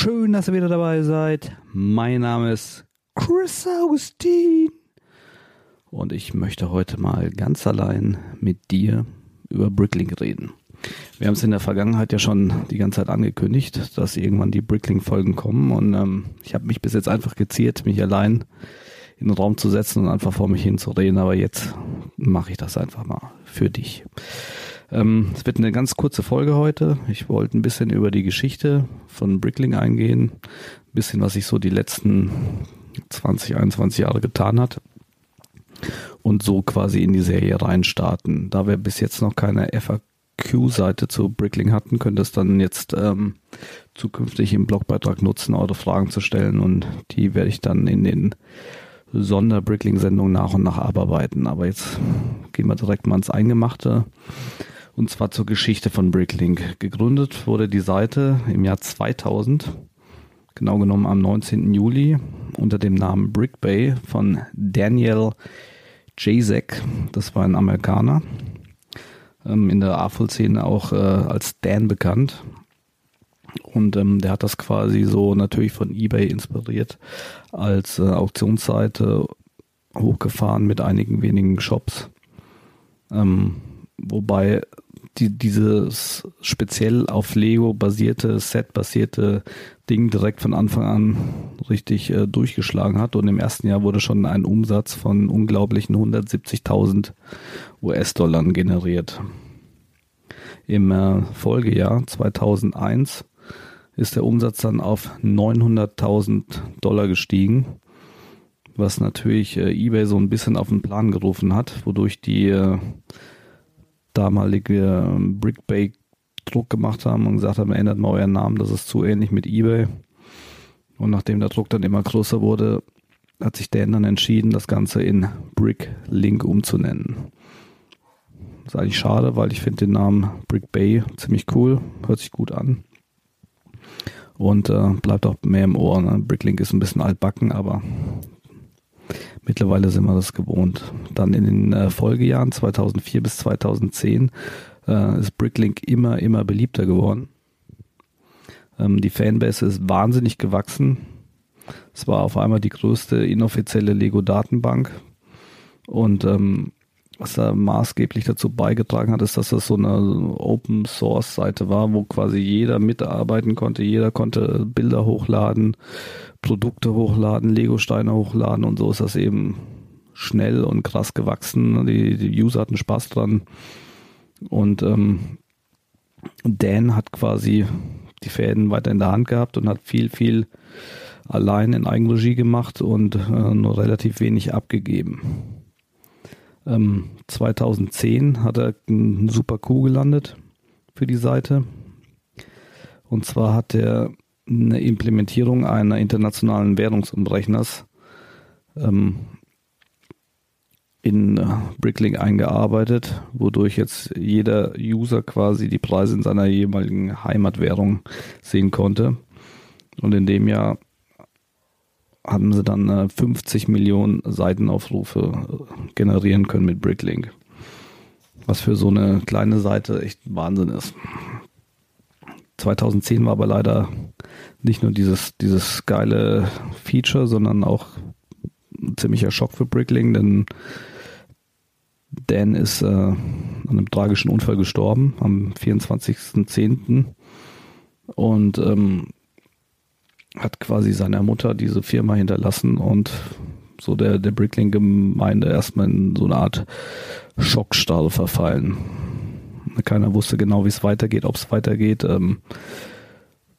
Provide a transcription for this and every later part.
schön, dass ihr wieder dabei seid. Mein Name ist Chris Augustin und ich möchte heute mal ganz allein mit dir über Bricklink reden. Wir haben es in der Vergangenheit ja schon die ganze Zeit angekündigt, dass irgendwann die Bricklink-Folgen kommen und ähm, ich habe mich bis jetzt einfach geziert, mich allein in den Raum zu setzen und einfach vor mich hin zu reden, aber jetzt mache ich das einfach mal für dich. Ähm, es wird eine ganz kurze Folge heute. Ich wollte ein bisschen über die Geschichte von Brickling eingehen, ein bisschen, was sich so die letzten 20, 21 Jahre getan hat und so quasi in die Serie reinstarten. Da wir bis jetzt noch keine FAQ-Seite zu Brickling hatten, könnt ihr es dann jetzt ähm, zukünftig im Blogbeitrag nutzen, eure Fragen zu stellen und die werde ich dann in den Sonder-Brickling-Sendungen nach und nach abarbeiten. Aber jetzt gehen wir direkt mal ins Eingemachte und zwar zur Geschichte von Bricklink. Gegründet wurde die Seite im Jahr 2000, genau genommen am 19. Juli, unter dem Namen BrickBay von Daniel Jacek. Das war ein Amerikaner, ähm, in der AFOL-Szene auch äh, als Dan bekannt. Und ähm, der hat das quasi so natürlich von eBay inspiriert als äh, Auktionsseite hochgefahren mit einigen wenigen Shops. Ähm, wobei die, dieses speziell auf Lego basierte, Set basierte Ding direkt von Anfang an richtig äh, durchgeschlagen hat. Und im ersten Jahr wurde schon ein Umsatz von unglaublichen 170.000 US-Dollar generiert. Im äh, Folgejahr 2001 ist der Umsatz dann auf 900.000 Dollar gestiegen, was natürlich äh, eBay so ein bisschen auf den Plan gerufen hat, wodurch die äh, damalige ähm, Brickbay Druck gemacht haben und gesagt haben, ändert mal euren Namen, das ist zu ähnlich mit eBay. Und nachdem der Druck dann immer größer wurde, hat sich Dan dann entschieden, das Ganze in Bricklink umzunennen. Ist eigentlich schade, weil ich finde den Namen Brick Bay ziemlich cool, hört sich gut an. Und äh, bleibt auch mehr im Ohr. Ne? Bricklink ist ein bisschen altbacken, aber mittlerweile sind wir das gewohnt. Dann in den äh, Folgejahren 2004 bis 2010 äh, ist Bricklink immer, immer beliebter geworden. Ähm, die Fanbase ist wahnsinnig gewachsen. Es war auf einmal die größte inoffizielle Lego-Datenbank. Und ähm, was da maßgeblich dazu beigetragen hat, ist, dass das so eine Open Source Seite war, wo quasi jeder mitarbeiten konnte, jeder konnte Bilder hochladen, Produkte hochladen, Lego-Steine hochladen und so ist das eben schnell und krass gewachsen. Die, die User hatten Spaß dran. Und ähm, Dan hat quasi die Fäden weiter in der Hand gehabt und hat viel, viel allein in Eigenregie gemacht und äh, nur relativ wenig abgegeben. Ähm, 2010 hat er einen super Coup gelandet für die Seite. Und zwar hat er eine Implementierung einer internationalen Währungsumrechners ähm, in äh, Bricklink eingearbeitet, wodurch jetzt jeder User quasi die Preise in seiner jeweiligen Heimatwährung sehen konnte. Und in dem Jahr haben sie dann 50 äh, Millionen Seitenaufrufe äh, generieren können mit Bricklink. Was für so eine kleine Seite echt Wahnsinn ist. 2010 war aber leider nicht nur dieses, dieses geile Feature, sondern auch ein ziemlicher Schock für Bricklink, denn Dan ist äh, an einem tragischen Unfall gestorben am 24.10. und ähm, hat quasi seiner Mutter diese Firma hinterlassen und so der, der Brickling-Gemeinde erstmal in so eine Art Schockstarre verfallen. Keiner wusste genau, wie es weitergeht, ob es weitergeht. Ähm,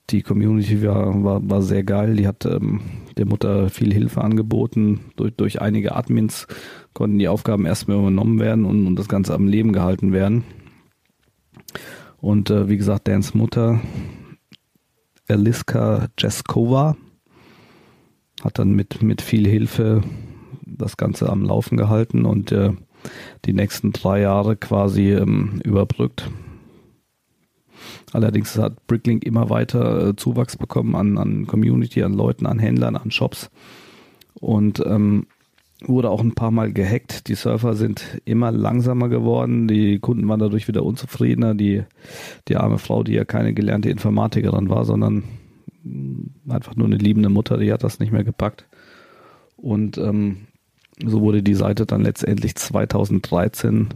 die Community war, war, war sehr geil. Die hat ähm, der Mutter viel Hilfe angeboten. Durch, durch einige Admins konnten die Aufgaben erstmal übernommen werden und, und das Ganze am Leben gehalten werden. Und äh, wie gesagt, Dans Mutter, Eliska Jeskova, hat dann mit, mit viel Hilfe das Ganze am Laufen gehalten und äh, die nächsten drei Jahre quasi ähm, überbrückt. Allerdings hat Bricklink immer weiter äh, Zuwachs bekommen an, an Community, an Leuten, an Händlern, an Shops und ähm, wurde auch ein paar Mal gehackt. Die Surfer sind immer langsamer geworden. Die Kunden waren dadurch wieder unzufriedener. Die, die arme Frau, die ja keine gelernte Informatikerin war, sondern einfach nur eine liebende Mutter, die hat das nicht mehr gepackt. Und ähm, so wurde die Seite dann letztendlich 2013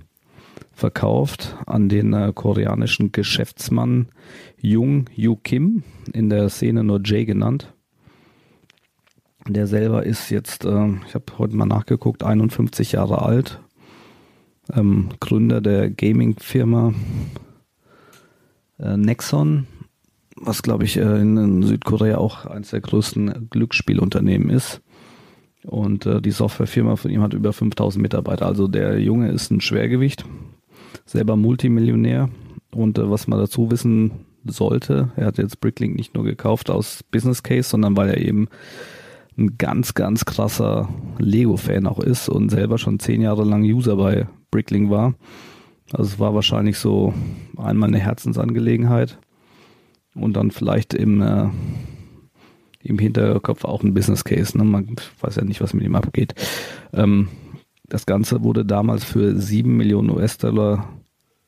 verkauft an den äh, koreanischen Geschäftsmann Jung Yu Kim, in der Szene nur Jay genannt. Der selber ist jetzt, äh, ich habe heute mal nachgeguckt, 51 Jahre alt, ähm, Gründer der Gaming-Firma äh, Nexon, was glaube ich äh, in Südkorea auch eines der größten Glücksspielunternehmen ist. Und äh, die Softwarefirma von ihm hat über 5000 Mitarbeiter. Also der Junge ist ein Schwergewicht, selber Multimillionär. Und äh, was man dazu wissen sollte, er hat jetzt Bricklink nicht nur gekauft aus Business Case, sondern weil er eben ein ganz, ganz krasser Lego-Fan auch ist und selber schon zehn Jahre lang User bei Bricklink war. Also es war wahrscheinlich so einmal eine Herzensangelegenheit und dann vielleicht im, äh, im Hinterkopf auch ein Business Case. Ne? Man weiß ja nicht, was mit ihm abgeht. Ähm, das Ganze wurde damals für sieben Millionen US-Dollar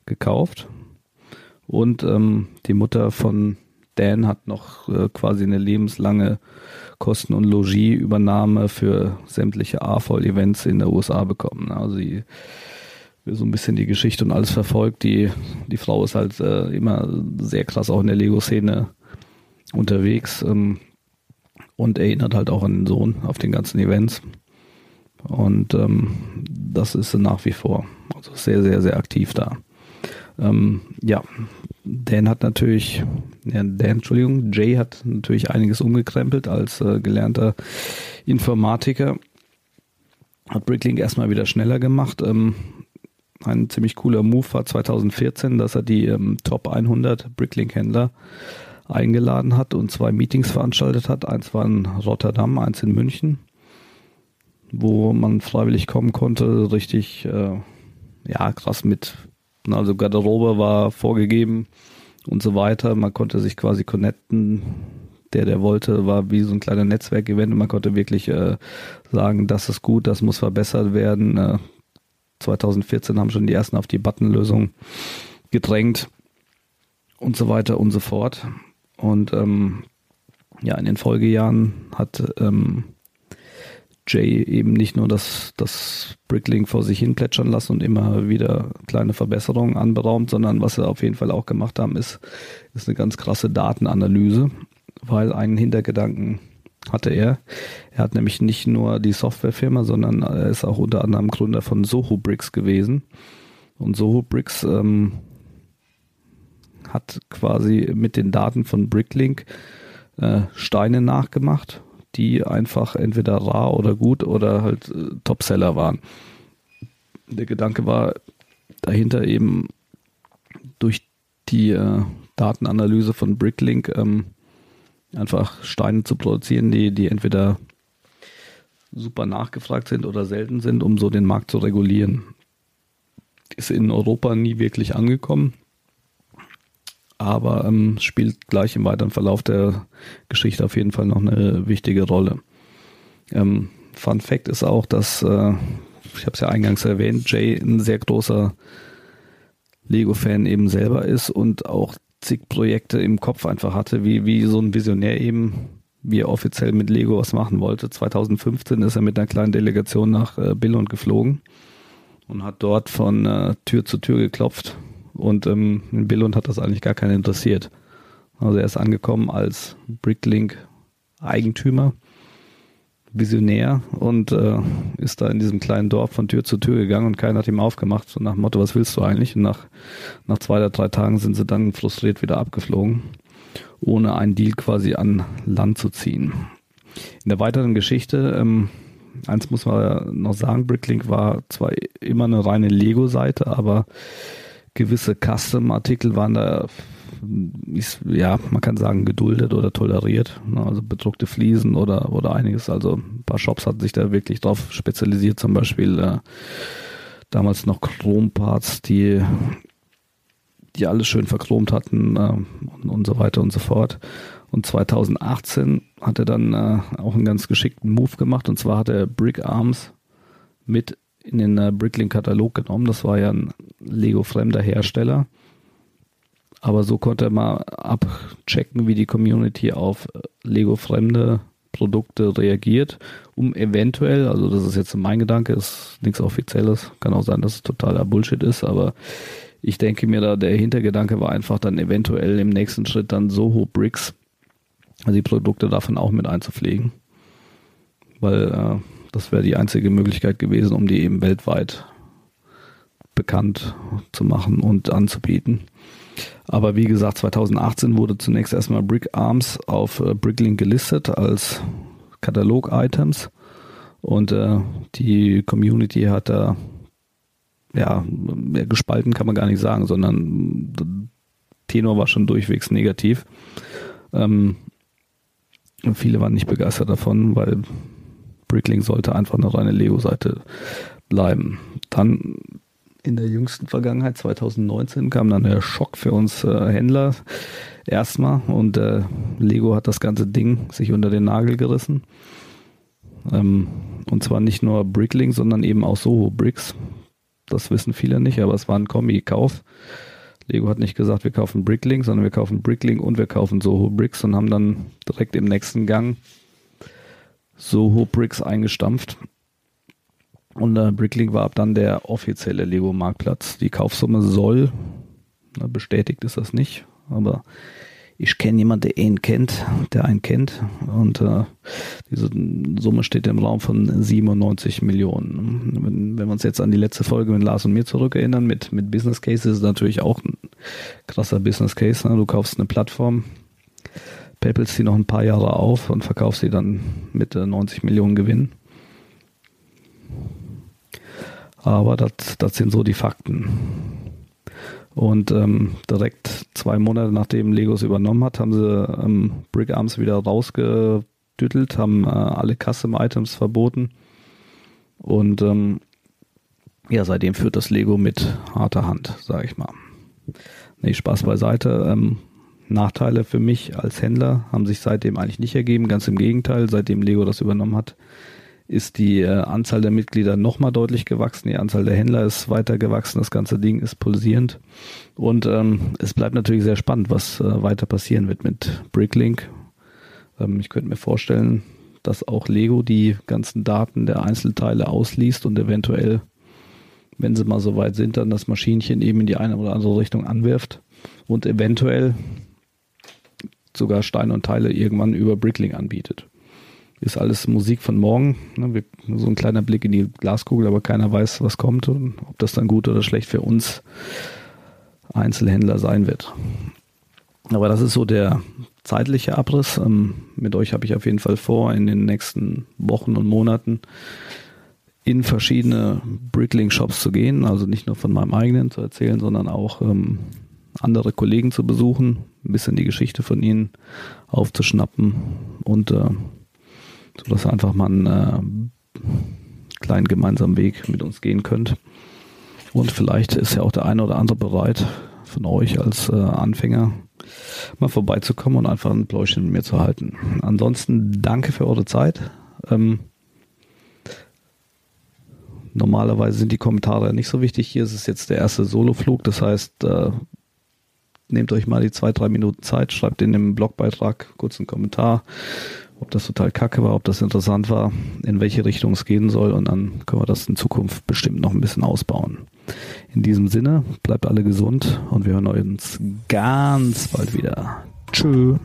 gekauft und ähm, die Mutter von Dan hat noch äh, quasi eine lebenslange Kosten- und Logieübernahme für sämtliche AFOL-Events in der USA bekommen. Also sie so ein bisschen die Geschichte und alles verfolgt. Die, die Frau ist halt äh, immer sehr krass auch in der Lego-Szene unterwegs ähm, und erinnert halt auch an den Sohn auf den ganzen Events. Und ähm, das ist sie nach wie vor. Also sehr, sehr, sehr aktiv da. Ähm, ja, Dan hat natürlich, ja, Dan, Entschuldigung, Jay hat natürlich einiges umgekrempelt als äh, gelernter Informatiker. Hat Bricklink erstmal wieder schneller gemacht. Ähm, ein ziemlich cooler Move war 2014, dass er die ähm, Top 100 Bricklink-Händler eingeladen hat und zwei Meetings veranstaltet hat. Eins war in Rotterdam, eins in München, wo man freiwillig kommen konnte. Richtig, äh, ja, krass mit, also Garderobe war vorgegeben und so weiter. Man konnte sich quasi connecten. Der, der wollte, war wie so ein kleiner Netzwerkevent und man konnte wirklich äh, sagen, das ist gut, das muss verbessert werden. Äh, 2014 haben schon die ersten auf die Buttonlösung gedrängt und so weiter und so fort. Und ähm, ja, in den Folgejahren hat ähm, Jay eben nicht nur das, das Bricklink vor sich hin plätschern lassen und immer wieder kleine Verbesserungen anberaumt, sondern was sie auf jeden Fall auch gemacht haben, ist, ist eine ganz krasse Datenanalyse, weil einen Hintergedanken hatte er. Er hat nämlich nicht nur die Softwarefirma, sondern er ist auch unter anderem Gründer von Soho Bricks gewesen. Und Soho Bricks ähm, hat quasi mit den Daten von Bricklink äh, Steine nachgemacht, die einfach entweder rar oder gut oder halt äh, Topseller waren. Der Gedanke war dahinter eben durch die äh, Datenanalyse von Bricklink ähm, einfach Steine zu produzieren, die, die entweder super nachgefragt sind oder selten sind, um so den Markt zu regulieren. Ist in Europa nie wirklich angekommen, aber ähm, spielt gleich im weiteren Verlauf der Geschichte auf jeden Fall noch eine wichtige Rolle. Ähm, Fun Fact ist auch, dass, äh, ich habe es ja eingangs erwähnt, Jay ein sehr großer Lego-Fan eben selber ist und auch zig Projekte im Kopf einfach hatte, wie, wie so ein Visionär eben, wie er offiziell mit Lego was machen wollte. 2015 ist er mit einer kleinen Delegation nach äh, Billund geflogen und hat dort von äh, Tür zu Tür geklopft. Und ähm, Billund hat das eigentlich gar keinen interessiert. Also er ist angekommen als Bricklink Eigentümer visionär und äh, ist da in diesem kleinen Dorf von Tür zu Tür gegangen und keiner hat ihm aufgemacht. So nach dem Motto, was willst du eigentlich? Und nach, nach zwei oder drei Tagen sind sie dann frustriert wieder abgeflogen, ohne einen Deal quasi an Land zu ziehen. In der weiteren Geschichte, ähm, eins muss man noch sagen, Bricklink war zwar immer eine reine Lego-Seite, aber gewisse Custom-Artikel waren da ist, ja, man kann sagen, geduldet oder toleriert. Ne? Also bedruckte Fliesen oder, oder einiges. Also ein paar Shops hatten sich da wirklich drauf spezialisiert, zum Beispiel äh, damals noch Chromparts, die, die alles schön verchromt hatten äh, und, und so weiter und so fort. Und 2018 hat er dann äh, auch einen ganz geschickten Move gemacht und zwar hat er Brick Arms mit in den äh, Bricklink-Katalog genommen. Das war ja ein Lego-fremder Hersteller. Aber so konnte mal abchecken, wie die Community auf äh, Lego-fremde Produkte reagiert, um eventuell, also das ist jetzt mein Gedanke, ist nichts Offizielles, kann auch sein, dass es totaler Bullshit ist, aber ich denke mir da, der Hintergedanke war einfach dann eventuell im nächsten Schritt dann Soho Bricks, also die Produkte davon auch mit einzupflegen, weil äh, das wäre die einzige Möglichkeit gewesen, um die eben weltweit bekannt zu machen und anzubieten. Aber wie gesagt, 2018 wurde zunächst erstmal Brick Arms auf äh, Bricklink gelistet als Katalog-Items. Und äh, die Community hat da, ja, gespalten kann man gar nicht sagen, sondern Tenor war schon durchwegs negativ. Ähm, viele waren nicht begeistert davon, weil Bricklink sollte einfach eine reine Lego-Seite bleiben. Dann in der jüngsten Vergangenheit, 2019, kam dann der Schock für uns äh, Händler erstmal und äh, Lego hat das ganze Ding sich unter den Nagel gerissen. Ähm, und zwar nicht nur Bricklink, sondern eben auch Soho Bricks. Das wissen viele nicht, aber es war ein Kombi-Kauf. Lego hat nicht gesagt, wir kaufen Bricklink, sondern wir kaufen Bricklink und wir kaufen Soho Bricks und haben dann direkt im nächsten Gang Soho Bricks eingestampft Und äh, Bricklink war ab dann der offizielle Lego-Marktplatz. Die Kaufsumme soll, na, bestätigt ist das nicht, aber ich kenne jemanden, der ihn kennt, der einen kennt. Und äh, diese Summe steht im Raum von 97 Millionen. Wenn, wenn wir uns jetzt an die letzte Folge mit Lars und mir zurückerinnern, mit, mit Business Cases, ist natürlich auch ein krasser Business Case. Ne? Du kaufst eine Plattform, päppelst sie noch ein paar Jahre auf und verkaufst sie dann mit äh, 90 Millionen Gewinn. Aber das, das sind so die Fakten. Und ähm, direkt zwei Monate nachdem Legos übernommen hat, haben sie ähm, Brick Arms wieder rausgedüttelt, haben äh, alle Custom-Items verboten. Und ähm, ja, seitdem führt das Lego mit harter Hand, sage ich mal. Nee, Spaß beiseite. Ähm, Nachteile für mich als Händler haben sich seitdem eigentlich nicht ergeben. Ganz im Gegenteil, seitdem Lego das übernommen hat, ist die äh, Anzahl der Mitglieder nochmal deutlich gewachsen, die Anzahl der Händler ist weiter gewachsen, das ganze Ding ist pulsierend und ähm, es bleibt natürlich sehr spannend, was äh, weiter passieren wird mit Bricklink. Ähm, ich könnte mir vorstellen, dass auch Lego die ganzen Daten der Einzelteile ausliest und eventuell, wenn sie mal so weit sind, dann das Maschinchen eben in die eine oder andere Richtung anwirft und eventuell sogar Steine und Teile irgendwann über Bricklink anbietet ist alles Musik von morgen. Ne? so ein kleiner Blick in die Glaskugel, aber keiner weiß, was kommt und ob das dann gut oder schlecht für uns Einzelhändler sein wird. Aber das ist so der zeitliche Abriss. Ähm, mit euch habe ich auf jeden Fall vor, in den nächsten Wochen und Monaten in verschiedene Brickling-Shops zu gehen. Also nicht nur von meinem eigenen zu erzählen, sondern auch ähm, andere Kollegen zu besuchen, ein bisschen die Geschichte von ihnen aufzuschnappen und äh, sodass ihr einfach mal einen äh, kleinen gemeinsamen Weg mit uns gehen könnt. Und vielleicht ist ja auch der eine oder andere bereit, von euch als äh, Anfänger mal vorbeizukommen und einfach ein Pläuschen mit mir zu halten. Ansonsten danke für eure Zeit. Ähm, normalerweise sind die Kommentare nicht so wichtig. Hier ist es jetzt der erste Soloflug. Das heißt, äh, nehmt euch mal die zwei, drei Minuten Zeit, schreibt in dem Blogbeitrag kurz einen Kommentar ob das total kacke war, ob das interessant war, in welche Richtung es gehen soll und dann können wir das in Zukunft bestimmt noch ein bisschen ausbauen. In diesem Sinne, bleibt alle gesund und wir hören uns ganz bald wieder. Tschüss.